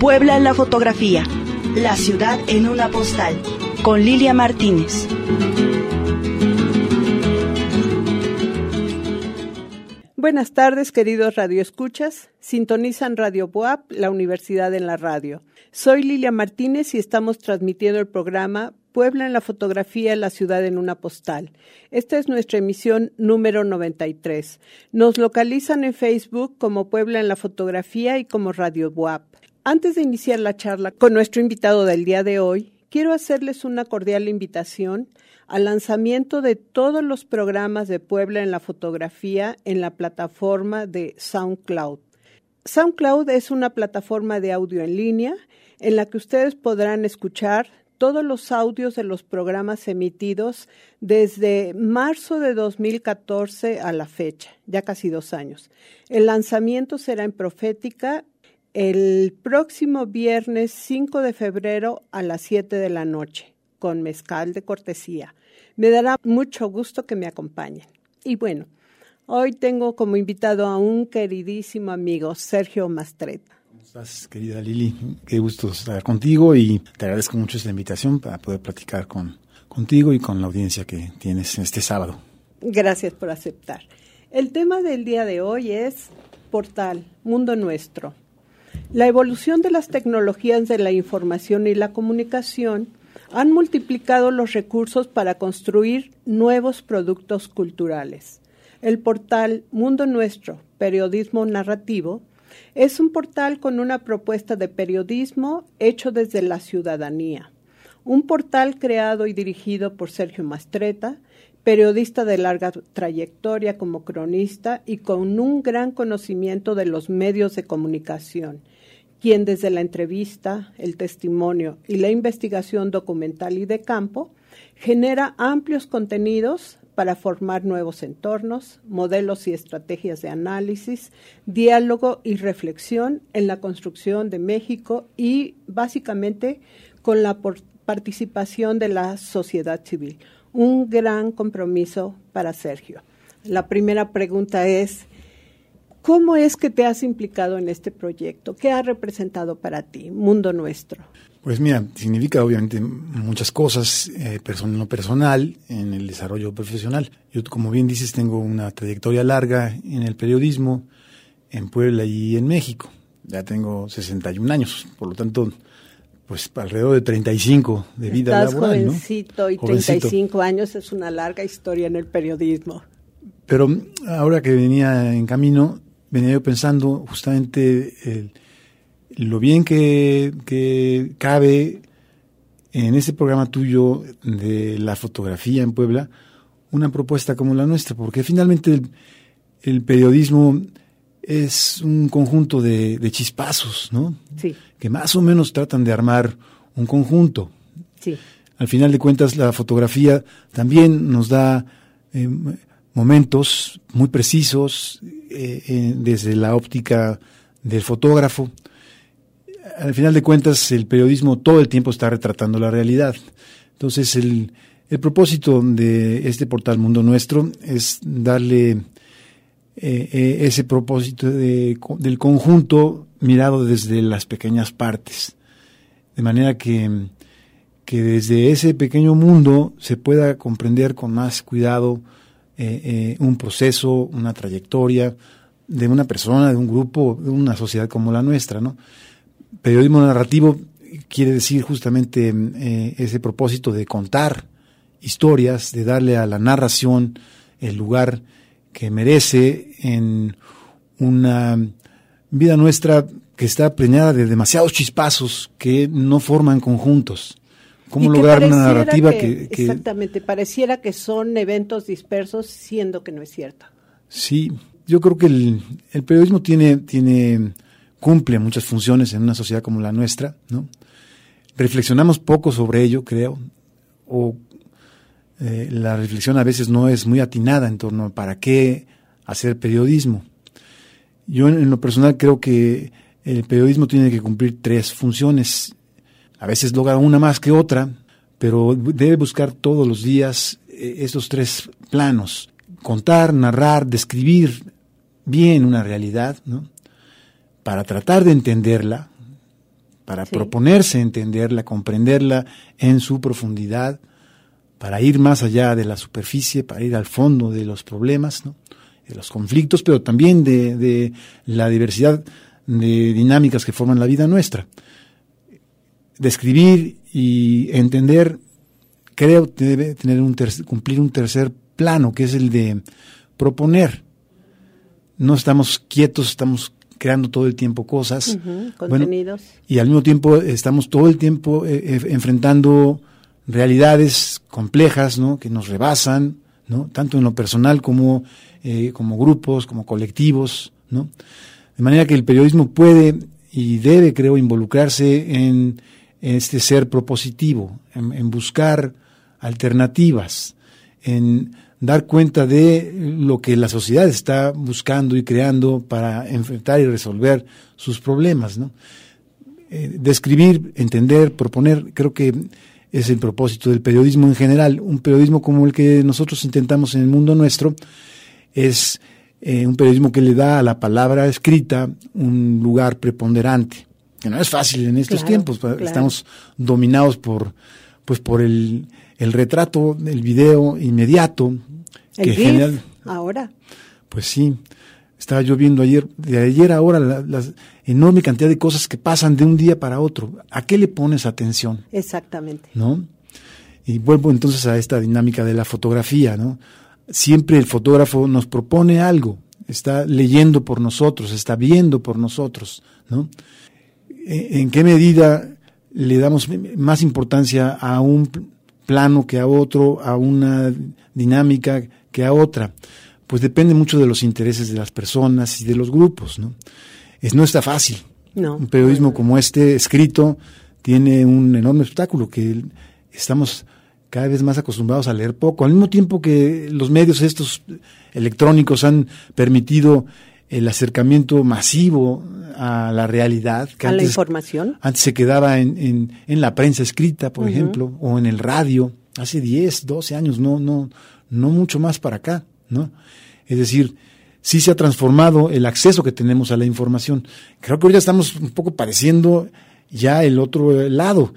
Puebla en la fotografía, la ciudad en una postal, con Lilia Martínez. Buenas tardes, queridos radioescuchas. Sintonizan Radio Boap, la Universidad en la Radio. Soy Lilia Martínez y estamos transmitiendo el programa Puebla en la fotografía, la ciudad en una postal. Esta es nuestra emisión número 93. Nos localizan en Facebook como Puebla en la fotografía y como Radio Boap. Antes de iniciar la charla con nuestro invitado del día de hoy, quiero hacerles una cordial invitación al lanzamiento de todos los programas de Puebla en la fotografía en la plataforma de SoundCloud. SoundCloud es una plataforma de audio en línea en la que ustedes podrán escuchar todos los audios de los programas emitidos desde marzo de 2014 a la fecha, ya casi dos años. El lanzamiento será en Profética el próximo viernes 5 de febrero a las 7 de la noche, con mezcal de cortesía. Me dará mucho gusto que me acompañen. Y bueno, hoy tengo como invitado a un queridísimo amigo, Sergio Mastreta. ¿Cómo estás, querida Lili? Qué gusto estar contigo y te agradezco mucho esta invitación para poder platicar con, contigo y con la audiencia que tienes este sábado. Gracias por aceptar. El tema del día de hoy es Portal, Mundo Nuestro, la evolución de las tecnologías de la información y la comunicación han multiplicado los recursos para construir nuevos productos culturales. El portal Mundo Nuestro, Periodismo Narrativo, es un portal con una propuesta de periodismo hecho desde la ciudadanía. Un portal creado y dirigido por Sergio Mastreta, periodista de larga trayectoria como cronista y con un gran conocimiento de los medios de comunicación, quien desde la entrevista, el testimonio y la investigación documental y de campo genera amplios contenidos para formar nuevos entornos, modelos y estrategias de análisis, diálogo y reflexión en la construcción de México y básicamente con la participación de la sociedad civil. Un gran compromiso para Sergio. La primera pregunta es, ¿Cómo es que te has implicado en este proyecto? ¿Qué ha representado para ti, Mundo Nuestro? Pues mira, significa obviamente muchas cosas eh, en lo personal, en el desarrollo profesional. Yo, como bien dices, tengo una trayectoria larga en el periodismo, en Puebla y en México. Ya tengo 61 años, por lo tanto, pues alrededor de 35 de vida Estás laboral. Jovencito y 35 años es una larga historia en el periodismo. Pero ahora que venía en camino, venía yo pensando justamente lo bien que, que, cabe en ese programa tuyo de la fotografía en Puebla una propuesta como la nuestra, porque finalmente el, periodismo es un conjunto de, chispazos, ¿no? Sí. Que más o menos tratan de armar un conjunto. Sí. Al final de cuentas, la fotografía también nos da eh, momentos muy precisos eh, eh, desde la óptica del fotógrafo. Al final de cuentas, el periodismo todo el tiempo está retratando la realidad. Entonces, el, el propósito de este portal Mundo Nuestro es darle eh, ese propósito de, del conjunto mirado desde las pequeñas partes. De manera que, que desde ese pequeño mundo se pueda comprender con más cuidado eh, eh, un proceso, una trayectoria de una persona, de un grupo, de una sociedad como la nuestra. Periodismo narrativo quiere decir justamente eh, ese propósito de contar historias, de darle a la narración el lugar que merece en una vida nuestra que está preñada de demasiados chispazos que no forman conjuntos. ¿Cómo lograr una narrativa que, Exactamente, pareciera que son eventos dispersos, siendo que no es cierto. Sí, yo creo que el, periodismo tiene, tiene, cumple muchas funciones en una sociedad como la nuestra, ¿no? Reflexionamos poco sobre ello, creo, o eh, la reflexión a veces no es muy atinada en torno a para qué hacer periodismo. Yo en lo personal creo que el periodismo tiene que cumplir tres funciones a veces logra una más que otra, pero debe buscar todos los días eh, estos tres planos. Contar, narrar, describir bien una realidad, ¿no? Para tratar de entenderla, para proponerse entenderla, comprenderla en su profundidad, para ir más allá de la superficie, para ir al fondo de los problemas, de los conflictos, pero también de, de la diversidad de dinámicas que forman la vida nuestra. Describir y entender, creo que debe tener un cumplir un tercer plano, que es el de proponer. No estamos quietos, estamos creando todo el tiempo cosas. contenidos. y al mismo tiempo estamos todo el tiempo eh, eh, enfrentando realidades complejas, ¿no? Que nos rebasan, ¿no? Tanto en lo personal como, eh, como grupos, como colectivos, ¿no? De manera que el periodismo puede y debe, creo, involucrarse en, este ser propositivo, en buscar alternativas, en dar cuenta de lo que la sociedad está buscando y creando para enfrentar y resolver sus problemas. ¿no? Eh, describir, entender, proponer, creo que es el propósito del periodismo en general. Un periodismo como el que nosotros intentamos en el mundo nuestro es eh, un periodismo que le da a la palabra escrita un lugar preponderante, que no es fácil en estos tiempos. Estamos dominados por, pues, por el, el retrato, el video inmediato, el que ahora. Pues sí, estaba yo viendo ayer, de ayer a ahora, la, enorme cantidad de cosas que pasan de un día para otro. ¿A qué le pones atención? Exactamente. ¿No? Y vuelvo entonces a esta dinámica de la fotografía, ¿no? Siempre el fotógrafo nos propone algo, está leyendo por nosotros, está viendo por nosotros, ¿no? ¿E, ¿En qué medida le damos más importancia a un plano que a otro, a una dinámica que a otra. Pues depende mucho de los intereses de las personas y de los grupos, ¿no? Es, no está fácil. No. Un periodismo como este, escrito, tiene un enorme obstáculo que estamos cada vez más acostumbrados a leer poco. Al mismo tiempo que los medios estos electrónicos han permitido el acercamiento masivo a la realidad. Que a la información. Antes se quedaba en, en, la prensa escrita, por ejemplo, o en el radio. Hace 10, 12 años, no, no, no mucho más para acá, ¿no? Es decir, sí se ha transformado el acceso que tenemos a la información. Creo que hoy ya estamos un poco pareciendo ya el otro lado.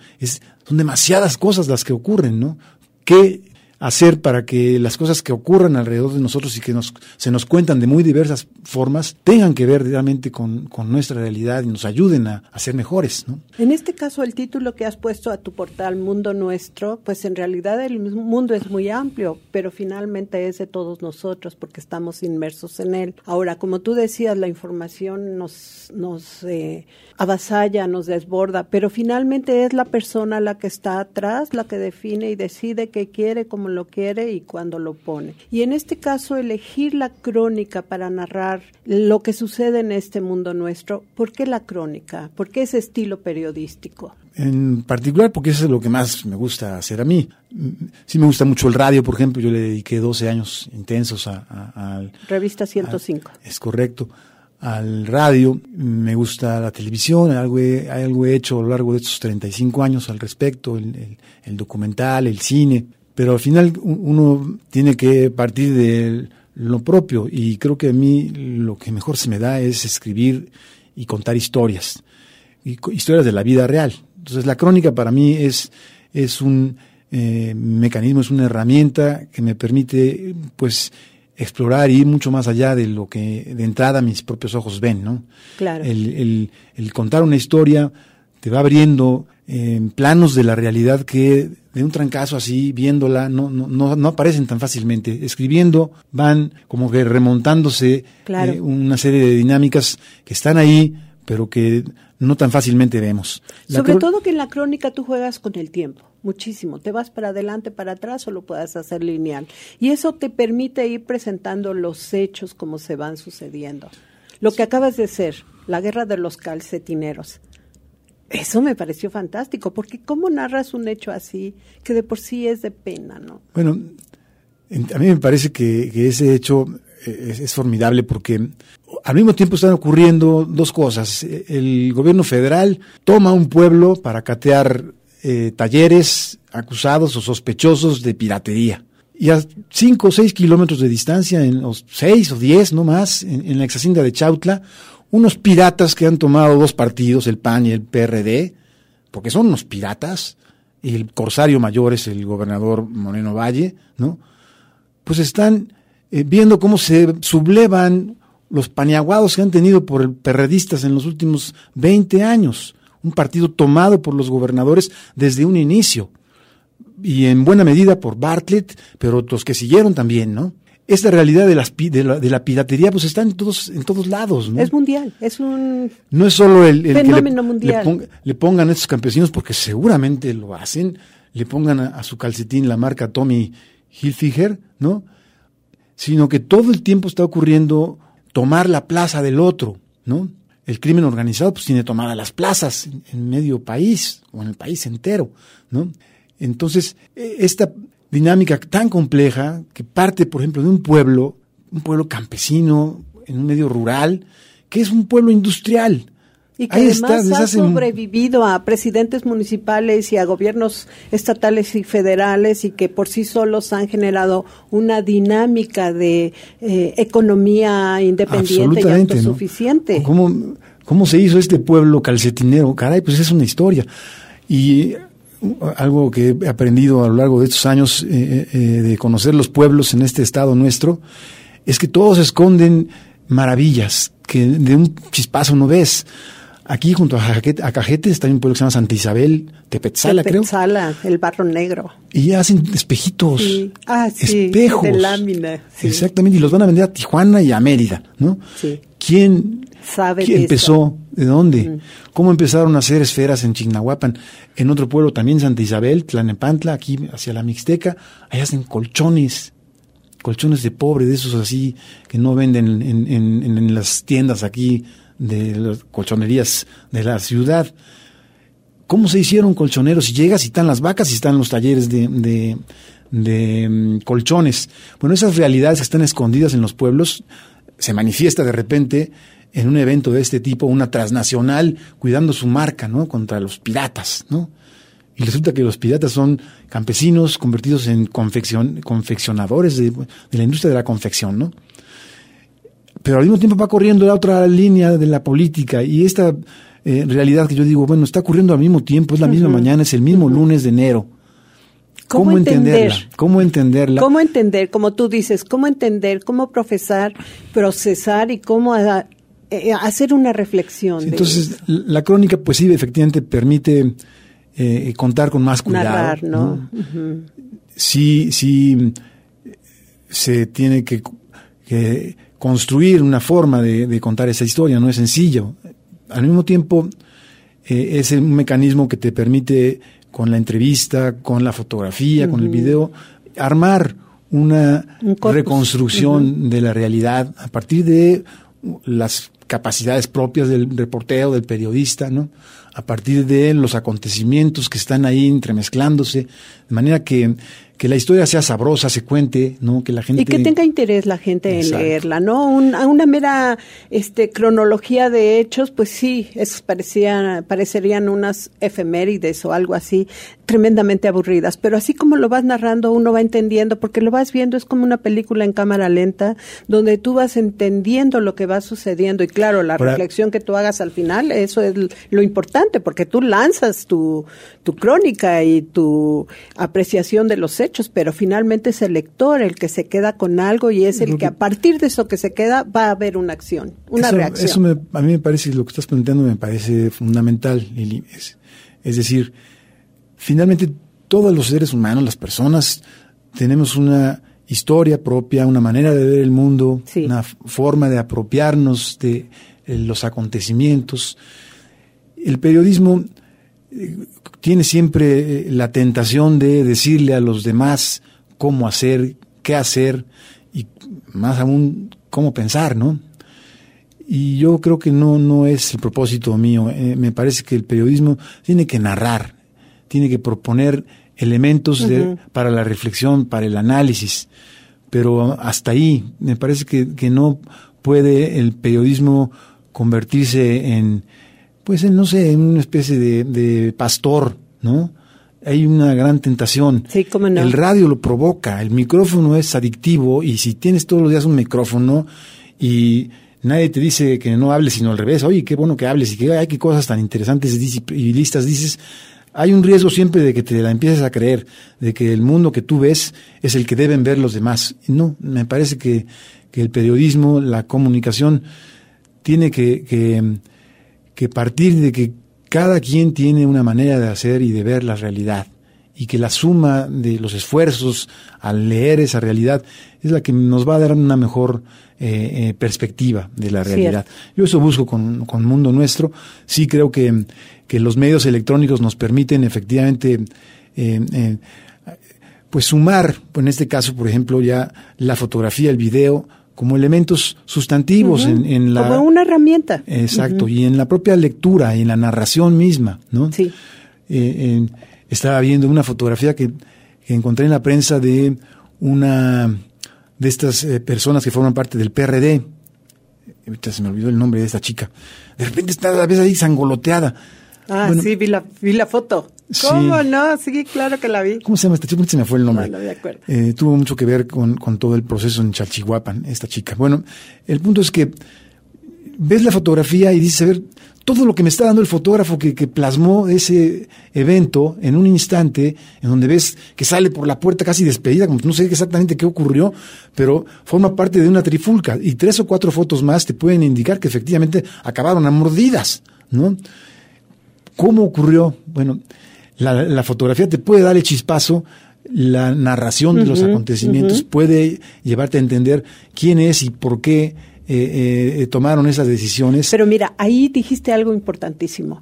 Son demasiadas cosas las que ocurren, ¿no? ¿Qué hacer para que las cosas que ocurran alrededor de nosotros y que nos, se nos cuentan de muy diversas formas tengan que ver realmente con, nuestra realidad y nos ayuden a, ser mejores. ¿no? En este caso, el título que has puesto a tu portal Mundo Nuestro, pues en realidad el mundo es muy amplio, pero finalmente es de todos nosotros porque estamos inmersos en él. Ahora, como tú decías, la información nos, nos eh, avasalla, nos desborda, pero finalmente es la persona la que está atrás, la que define y decide qué quiere, cómo lo quiere y cuando lo pone. Y en este caso, elegir la crónica para narrar lo que sucede en este mundo nuestro, ¿por qué la crónica? ¿Por qué ese estilo periodístico? En particular porque eso es lo que más me gusta hacer a mí. Sí me gusta mucho el radio, por ejemplo, yo le dediqué 12 años intensos a... Revista 105. es correcto al radio, me gusta la televisión, algo he, algo he hecho a lo largo de estos 35 años al respecto, el, el documental, el cine, pero al final uno tiene que partir de lo propio y creo que a mí lo que mejor se me da es escribir y contar historias, historias de la vida real. Entonces la crónica para mí es, es un eh, mecanismo, es una herramienta que me permite pues explorar y ir mucho más allá de lo que de entrada mis propios ojos ven, ¿no? Claro. El, el contar una historia te va abriendo en planos de la realidad que de un trancazo así, viéndola, no, no, no, aparecen tan fácilmente. Escribiendo van como que remontándose eh, una serie de dinámicas que están ahí, pero que no tan fácilmente vemos. Sobre todo que en la crónica tú juegas con el tiempo, muchísimo. Te vas para adelante, para atrás o lo puedes hacer lineal. Y eso te permite ir presentando los hechos como se van sucediendo. Lo que acabas de ser, la guerra de los calcetineros eso me pareció fantástico, porque ¿cómo narras un hecho así que de por sí es de pena, no? Bueno, a mí me parece que, ese hecho es, formidable porque al mismo tiempo están ocurriendo dos cosas. El gobierno federal toma un pueblo para catear eh, talleres acusados o sospechosos de piratería. Y a cinco o seis kilómetros de distancia, en los seis o diez no más, en, en la exhacienda de Chautla, unos piratas que han tomado dos partidos, el PAN y el PRD, porque son unos piratas, y el corsario mayor es el gobernador Moreno Valle, ¿no? Pues están eh, viendo cómo se sublevan los paniaguados que han tenido por perredistas en los últimos 20 años. Un partido tomado por los gobernadores desde un inicio. Y en buena medida por Bartlett, pero otros que siguieron también, ¿no? Esta realidad de, las, de, la, de la piratería pues está en todos, en todos lados. ¿no? Es mundial, es un no es solo el, fenómeno que mundial. Le, pongan a estos campesinos, porque seguramente lo hacen, le pongan a, su calcetín la marca Tommy Hilfiger, ¿no? Sino que todo el tiempo está ocurriendo tomar la plaza del otro, ¿no? El crimen organizado pues tiene tomada las plazas en, en medio país o en el país entero, ¿no? Entonces, e, esta dinámica tan compleja que parte, por ejemplo, de un pueblo, un pueblo campesino, en un medio rural, que es un pueblo industrial. Y que además ha sobrevivido a presidentes municipales y a gobiernos estatales y federales y que por sí solos han generado una dinámica de eh, economía independiente y autosuficiente. ¿Cómo, ¿Cómo se hizo este pueblo calcetinero? Caray, pues es una historia. Y algo que he aprendido a lo largo de estos años eh, eh, eh, de conocer los pueblos en este estado nuestro, es que todos esconden maravillas que de un chispazo no ves. Aquí junto a, a Cajete está un pueblo que se llama Santa Isabel, Tepetzala, creo. Tepetzala, el barro negro. Y hacen espejitos, ah, espejos. De lámina. Exactamente, y los van a vender a Tijuana y a Mérida, ¿no? Sí. ¿Quién, Sabe ¿quién empezó? ¿De dónde? Mm. ¿Cómo empezaron a hacer esferas en Chignahuapan? En otro pueblo también, Santa Isabel, Tlanepantla, aquí hacia la Mixteca, ahí hacen colchones, colchones de pobre, de esos así que no venden en, en, en las tiendas aquí de las colchonerías de la ciudad. ¿Cómo se hicieron colchoneros? Si llegas y están las vacas y están los talleres de, de, de um, colchones. Bueno, esas realidades que están escondidas en los pueblos se manifiesta de repente en un evento de este tipo, una transnacional cuidando su marca, ¿no? Contra los piratas, ¿no? Y resulta que los piratas son campesinos convertidos en confeccion, confeccionadores de, de, la industria de la confección, ¿no? Pero al mismo tiempo va corriendo la otra línea de la política y esta eh, realidad que yo digo, bueno, está ocurriendo al mismo tiempo, es la misma mañana, es el mismo lunes de enero. ¿Cómo, entenderla? ¿Cómo entenderla? ¿Cómo entender? Como tú dices, ¿cómo entender? ¿Cómo profesar, procesar y cómo eh, hacer una reflexión? entonces, la crónica, pues sí, efectivamente permite eh, contar con más cuidado. Narrar, ¿no? Sí, sí, se tiene que, construir una forma de, contar esa historia, no es sencillo. Al mismo tiempo, eh, es un mecanismo que te permite con la entrevista, con la fotografía, con el video, armar una reconstrucción de la realidad a partir de las capacidades propias del reportero, del periodista, ¿no? A partir de los acontecimientos que están ahí entremezclándose, de manera que que la historia sea sabrosa, se cuente, ¿no? Que la gente... Y que tenga interés la gente en leerla, ¿no? una mera este, cronología de hechos, pues sí, es, parecían, parecerían unas efemérides o algo así, tremendamente aburridas, pero así como lo vas narrando, uno va entendiendo, porque lo vas viendo, es como una película en cámara lenta, donde tú vas entendiendo lo que va sucediendo, y claro, la reflexión que tú hagas al final, eso es lo importante, porque tú lanzas tu, tu crónica y tu apreciación de los hechos, pero finalmente es el lector el que se queda con algo y es el que, a partir de eso que se queda va a haber una acción, una reacción. Eso a mí me parece, lo que estás planteando me parece fundamental, Lili. Es, decir, finalmente todos los seres humanos, las personas, tenemos una historia propia, una manera de ver el mundo, una forma de apropiarnos de eh, los acontecimientos. El periodismo tiene siempre eh, la tentación de decirle a los demás cómo hacer, qué hacer y más aún cómo pensar, ¿no? Y yo creo que no, no es el propósito mío. Eh, me parece que el periodismo tiene que narrar, tiene que proponer elementos para la reflexión, para el análisis. Pero hasta ahí, me parece que, que no puede el periodismo convertirse en, pues no sé, en una especie de, pastor, ¿no? Hay una gran tentación. Sí, cómo no. El radio lo provoca, el micrófono es adictivo y si tienes todos los días un micrófono y nadie te dice que no hables, sino al revés. Oye, qué bueno que hables y que hay qué cosas tan interesantes y listas dices. Hay un riesgo siempre de que te la empieces a creer, de que el mundo que tú ves es el que deben ver los demás. No, me parece que, que el periodismo, la comunicación, tiene que, que, que partir de que cada quien tiene una manera de hacer y de ver la realidad y que la suma de los esfuerzos al leer esa realidad es la que nos va a dar una mejor eh, eh, perspectiva de la realidad. Yo eso busco con, con, Mundo Nuestro. Sí creo que, que, los medios electrónicos nos permiten efectivamente eh, pues sumar, en este caso, por ejemplo, ya la fotografía, el video, como elementos sustantivos en, la... Como una herramienta. Exacto, y en la propia lectura y en la narración misma, ¿no? Sí. estaba viendo una fotografía que, que, encontré en la prensa de una de estas eh, personas que forman parte del PRD. Ahorita se me olvidó el nombre de esta chica. De repente está a veces ahí sangoloteada. Ah, sí, vi la, vi la foto. ¿Cómo no? Sí, claro que la vi. ¿Cómo se llama esta chica? Se me fue el nombre. No, no me acuerdo. Eh, tuvo mucho que ver con, con todo el proceso en Chalchihuapan, esta chica. Bueno, el punto es que ves la fotografía y dices, a ver, todo lo que me está dando el fotógrafo que, que, plasmó ese evento en un instante, en donde ves que sale por la puerta casi despedida, como no sé exactamente qué ocurrió, pero forma parte de una trifulca. Y tres o cuatro fotos más te pueden indicar que efectivamente acabaron a mordidas, ¿no? ¿Cómo ocurrió? Bueno, la, fotografía te puede dar el chispazo, la narración de los acontecimientos puede llevarte a entender quién es y por qué eh, eh, tomaron esas decisiones. Pero mira, ahí dijiste algo importantísimo.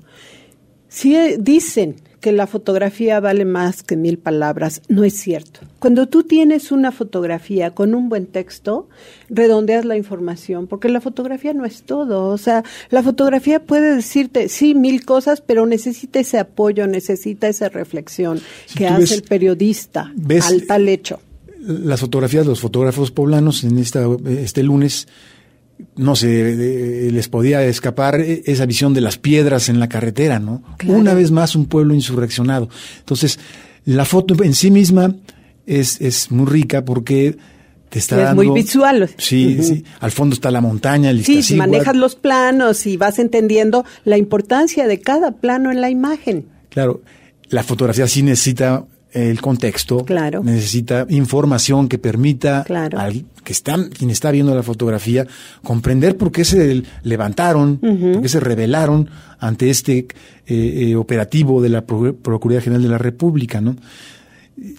Si dicen que la fotografía vale más que mil palabras, no es cierto. Cuando tú tienes una fotografía con un buen texto, redondeas la información, porque la fotografía no es todo. O sea, la fotografía puede decirte, sí, mil cosas, pero necesita ese apoyo, necesita esa reflexión que hace el periodista al tal hecho. Las fotografías de los fotógrafos poblanos en esta, este lunes no sé, les podía escapar esa visión de las piedras en la carretera, ¿no? Una vez más un pueblo insurreccionado. Entonces, la foto en sí misma es, es muy rica porque te está es dando... muy visual. Sí, sí. Al fondo está la montaña, el Sí, manejas los planos y vas entendiendo la importancia de cada plano en la imagen. Claro, la fotografía sí necesita el contexto, claro. necesita información que permita al que está, quien está viendo la fotografía comprender por qué se levantaron, por qué se rebelaron ante este eh, eh, operativo de la Procuraduría General de la República. ¿no?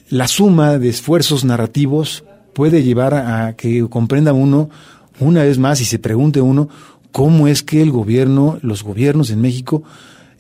La suma de esfuerzos narrativos puede llevar a que comprenda uno una vez más y se pregunte uno cómo es que el gobierno, los gobiernos en México,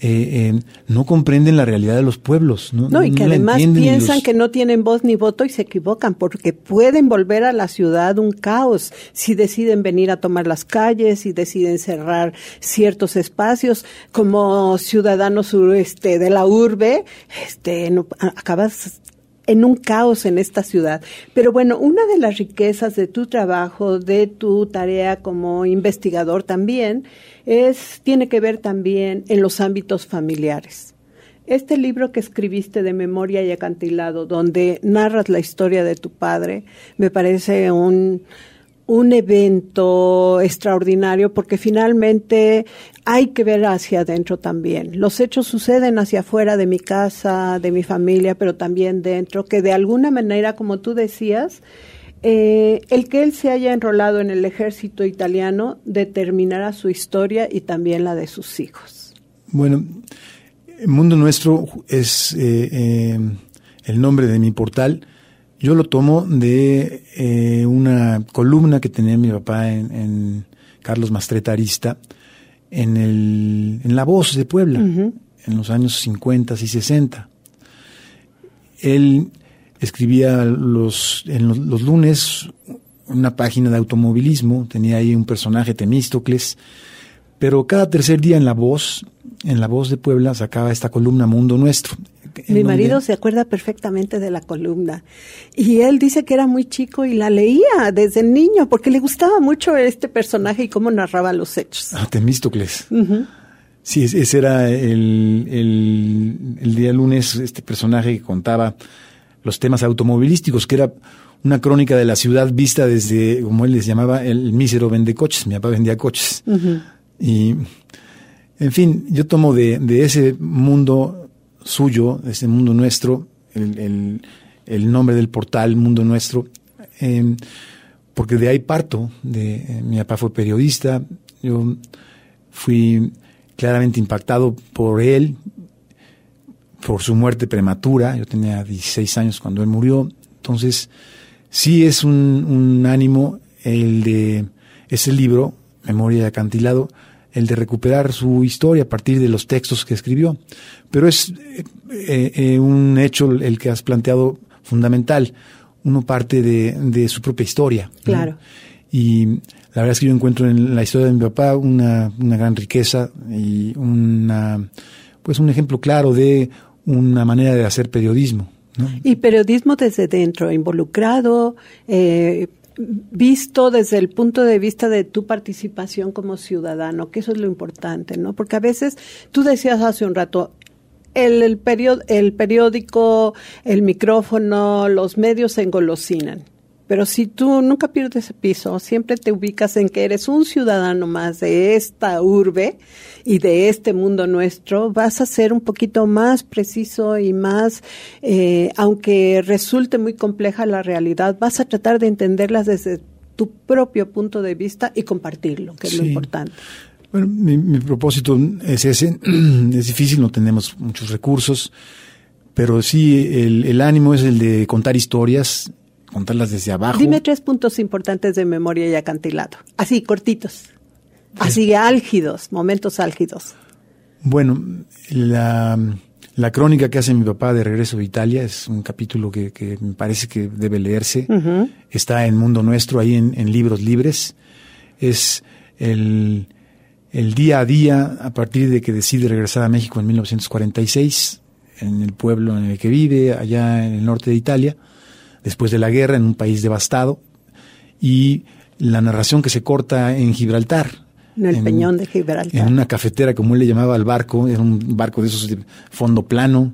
eh, eh, no comprenden la realidad de los pueblos. No, no y que además piensan que no tienen voz ni voto y se equivocan porque pueden volver a la ciudad un caos si deciden venir a tomar las calles, si deciden cerrar ciertos espacios. Como ciudadanos este, de la urbe, este, no, acabas en un caos en esta ciudad. Pero bueno, una de las riquezas de tu trabajo, de tu tarea como investigador también, es, tiene que ver también en los ámbitos familiares. Este libro que escribiste de Memoria y Acantilado, donde narras la historia de tu padre, me parece un, un evento extraordinario porque finalmente hay que ver hacia adentro también. Los hechos suceden hacia afuera de mi casa, de mi familia, pero también dentro, que de alguna manera, como tú decías, eh, el que él se haya enrolado en el ejército italiano determinará su historia y también la de sus hijos. Bueno, el Mundo Nuestro es eh, eh, el nombre de mi portal yo lo tomo de eh, una columna que tenía mi papá en, Carlos Mastreta Arista, en, el, en La Voz de Puebla, en los años 50 y 60. Él escribía los, en los, lunes una página de automovilismo, tenía ahí un personaje, Temístocles, pero cada tercer día en La Voz, en La Voz de Puebla, sacaba esta columna Mundo Nuestro. Mi marido se acuerda perfectamente de la columna y él dice que era muy chico y la leía desde niño porque le gustaba mucho este personaje y cómo narraba los hechos. Ah, Temístocles. Sí, ese era el, el, el, día lunes, este personaje que contaba los temas automovilísticos, que era una crónica de la ciudad vista desde, como él les llamaba, el mísero vende coches. Mi papá vendía coches. Y, en fin, yo tomo de, ese mundo suyo, de ese mundo nuestro, el, el, nombre del portal Mundo Nuestro, em, porque de ahí parto. De, eh, mi papá fue periodista, yo fui claramente impactado por él, por su muerte prematura. Yo tenía 16 años cuando él murió. Entonces, sí es un, ánimo el de ese libro, Memoria de Acantilado, el de recuperar su historia a partir de los textos que escribió. Pero es eh, eh, un hecho el que has planteado fundamental. Uno parte de, su propia historia. Claro. Y la verdad es que yo encuentro en la historia de mi papá una, una gran riqueza y una, pues un ejemplo claro de una manera de hacer periodismo. Y periodismo desde dentro, involucrado, eh, visto desde el punto de vista de tu participación como ciudadano, que eso es lo importante, ¿no? Porque a veces, tú decías hace un rato, el, el, periódico, el micrófono, los medios se engolosinan. Pero si tú nunca pierdes ese piso, siempre te ubicas en que eres un ciudadano más de esta urbe y de este mundo nuestro, vas a ser un poquito más preciso y más, eh, aunque resulte muy compleja la realidad, vas a tratar de entenderlas desde tu propio punto de vista y compartirlo, que es lo importante. Bueno, mi, propósito es ese. Es difícil, no tenemos muchos recursos, pero sí el, el ánimo es el de contar historias contarlas desde abajo. Dime tres puntos importantes de memoria y acantilado. Así, cortitos. Así, álgidos, momentos álgidos. Bueno, la, la, crónica que hace mi papá de regreso a Italia es un capítulo que, me parece que debe leerse. Está en Mundo Nuestro, ahí en, en Libros Libres. Es el, el, día a día a partir de que decide regresar a México en 1946, en el pueblo en el que vive, allá en el norte de Italia después de la guerra en un país devastado y la narración que se corta en Gibraltar. En el peñón de Gibraltar. En una cafetera, como él le llamaba al barco, era un barco de esos de fondo plano,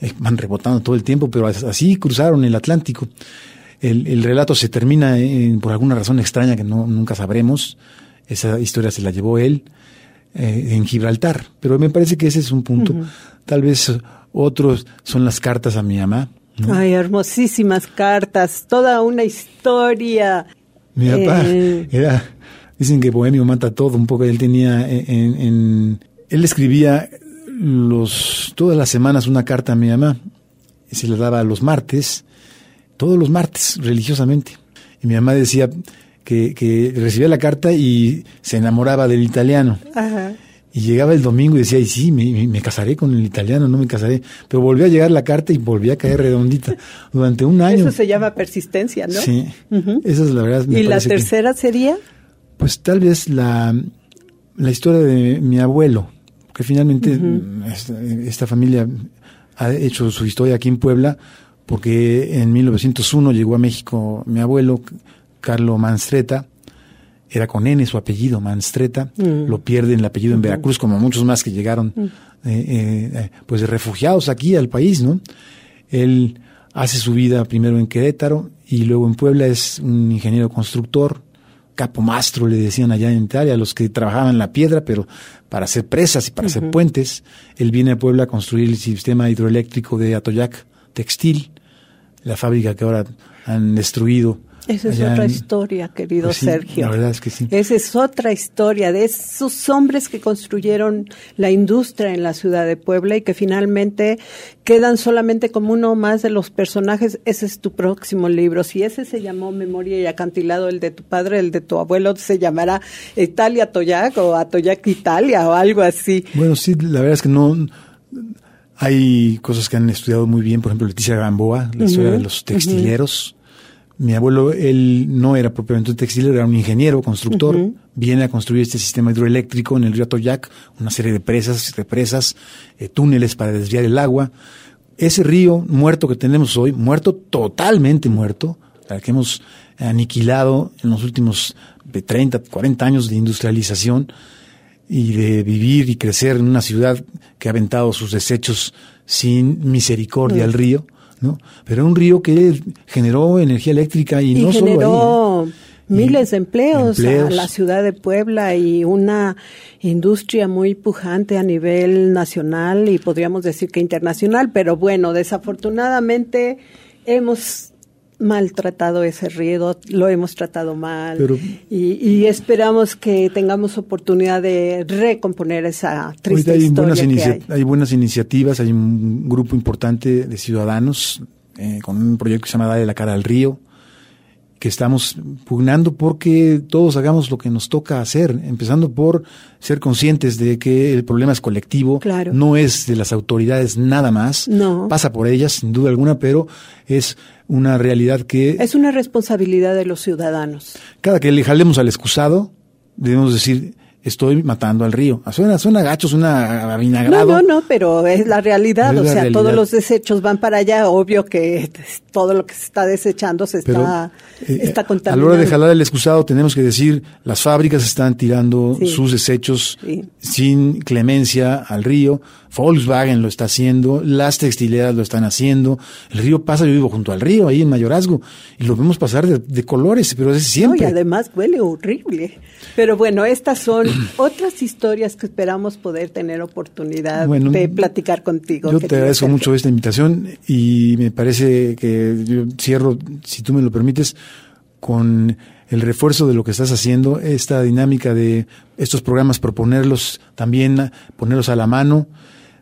eh, van rebotando todo el tiempo, pero así cruzaron el Atlántico. El, relato se termina por alguna razón extraña que no, nunca sabremos. Esa historia se la llevó él eh, en Gibraltar, pero me parece que ese es un punto. Tal vez otros son las cartas a mi mamá, Ay, hermosísimas cartas, toda una historia. Mi papá eh, era, dicen que Bohemio mata todo, un poco él tenía en, él escribía los todas las semanas una carta a mi mamá y se la daba los martes, todos los martes, religiosamente. Y mi mamá decía que, que recibía la carta y se enamoraba del italiano. Ajá. Y llegaba el domingo y decía, y sí, me, casaré con el italiano, no me casaré. Pero volvió a llegar la carta y volví a caer redondita durante un año. Eso se llama persistencia, ¿no? Sí, esa es la verdad. ¿Y la tercera sería? Pues tal vez la, la historia de mi abuelo, que finalmente esta, familia ha hecho su historia aquí en Puebla, porque en 1901 llegó a México mi abuelo, Carlo Manstreta, era con N su apellido, Manstreta, mm. lo pierde el apellido en Veracruz, como muchos más que llegaron mm. eh, eh, eh, pues refugiados aquí al país, ¿no? Él hace su vida primero en Querétaro y luego en Puebla es un ingeniero constructor, capomastro le decían allá en Italia, los que trabajaban la piedra, pero para hacer presas y para hacer puentes. Él viene a Puebla a construir el sistema hidroeléctrico de Atoyac Textil, la fábrica que ahora han destruido esa es otra historia, querido pues Sergio. La verdad es que sí. Esa es otra historia de esos hombres que construyeron la industria en la ciudad de Puebla y que finalmente quedan solamente como uno más de los personajes. Ese es tu próximo libro. Si ese se llamó Memoria y Acantilado, el de tu padre, el de tu abuelo, se llamará Italia Toyac o Atoyac Italia o algo así. Bueno, sí, la verdad es que no. Hay cosas que han estudiado muy bien, por ejemplo, Leticia Gamboa, la historia de los textileros. Mi abuelo, él no era propiamente un textilero, era un ingeniero, constructor. Viene a construir este sistema hidroeléctrico en el río Atoyac, una serie de presas, represas, eh, túneles para desviar el agua. Ese río muerto que tenemos hoy, muerto, totalmente muerto, al que hemos aniquilado en los últimos 30, 40 años de industrialización y de vivir y crecer en una ciudad que ha aventado sus desechos sin misericordia al río ¿no? Pero un río que generó energía eléctrica y, no generó solo ahí. ¿eh? miles de empleos, a la ciudad de Puebla y una industria muy pujante a nivel nacional y podríamos decir que internacional, pero bueno, desafortunadamente hemos maltratado ese río, lo hemos tratado mal y, esperamos que tengamos oportunidad de recomponer esa triste hay historia buenas que hay. hay. buenas iniciativas, hay un grupo importante de ciudadanos eh, con un proyecto que se llama Dale la cara al río, que estamos pugnando porque todos hagamos lo que nos toca hacer, empezando por ser conscientes de que el problema es colectivo, no es de las autoridades nada más, no. pasa por ellas sin duda alguna, pero es una realidad que... Es una responsabilidad de los ciudadanos. Cada que le jalemos al excusado, debemos decir, estoy matando al río. Suena, suena gacho, suena avinagrado. No, no, no, pero es la realidad. o sea, todos los desechos van para allá. Obvio que todo lo que se está desechando se está, eh, está contaminando. A la hora de jalar el excusado tenemos que decir, las fábricas están tirando sus desechos sin clemencia al río. Volkswagen lo está haciendo, las textileras lo están haciendo. El río pasa, yo vivo junto al río, ahí en Mayorazgo, y lo vemos pasar de, colores, pero es siempre. y además huele horrible. Pero bueno, estas son otras historias que esperamos poder tener oportunidad de platicar contigo. Yo te agradezco mucho esta invitación y me parece que yo cierro, si tú me lo permites, con el refuerzo de lo que estás haciendo, esta dinámica de estos programas, proponerlos también, ponerlos a la mano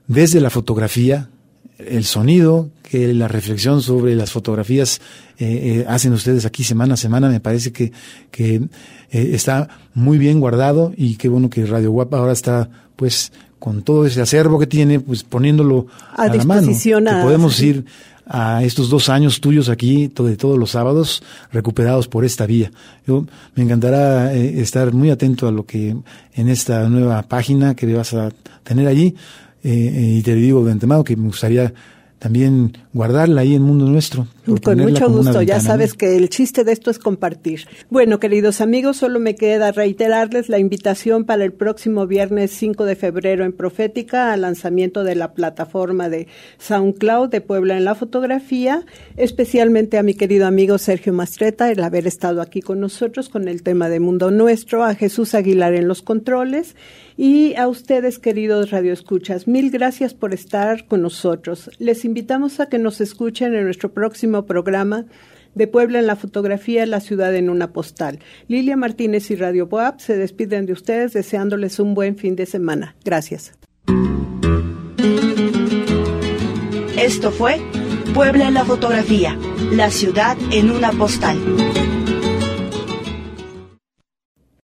desde la fotografía, el sonido, que la reflexión sobre las fotografías eh, eh, hacen ustedes aquí semana a semana, me parece que, que eh, está muy bien guardado y qué bueno que Radio Guapa ahora está pues con todo ese acervo que tiene, pues poniéndolo a, la mano. Que podemos ir a estos dos años tuyos aquí, de todos los sábados, recuperados por esta vía. Yo me encantará estar muy atento a lo que en esta nueva página que vas a tener allí, y te digo de antemano que me gustaría también guardarla ahí en Mundo Nuestro. Con mucho gusto, ya sabes que el chiste de esto es compartir. Bueno, queridos amigos, solo me queda reiterarles la invitación para el próximo viernes 5 de febrero en Profética al lanzamiento de la plataforma de SoundCloud de Puebla en la fotografía, especialmente a mi querido amigo Sergio Mastreta, el haber estado aquí con nosotros con el tema de Mundo Nuestro, a Jesús Aguilar en los controles y a ustedes, queridos radioescuchas, mil gracias por estar con nosotros. Les invitamos a que nos escuchen en nuestro próximo programa de Puebla en la fotografía, la ciudad en una postal. Lilia Martínez y Radio Boab se despiden de ustedes deseándoles un buen fin de semana. Gracias. Esto fue Puebla en la fotografía, la ciudad en una postal.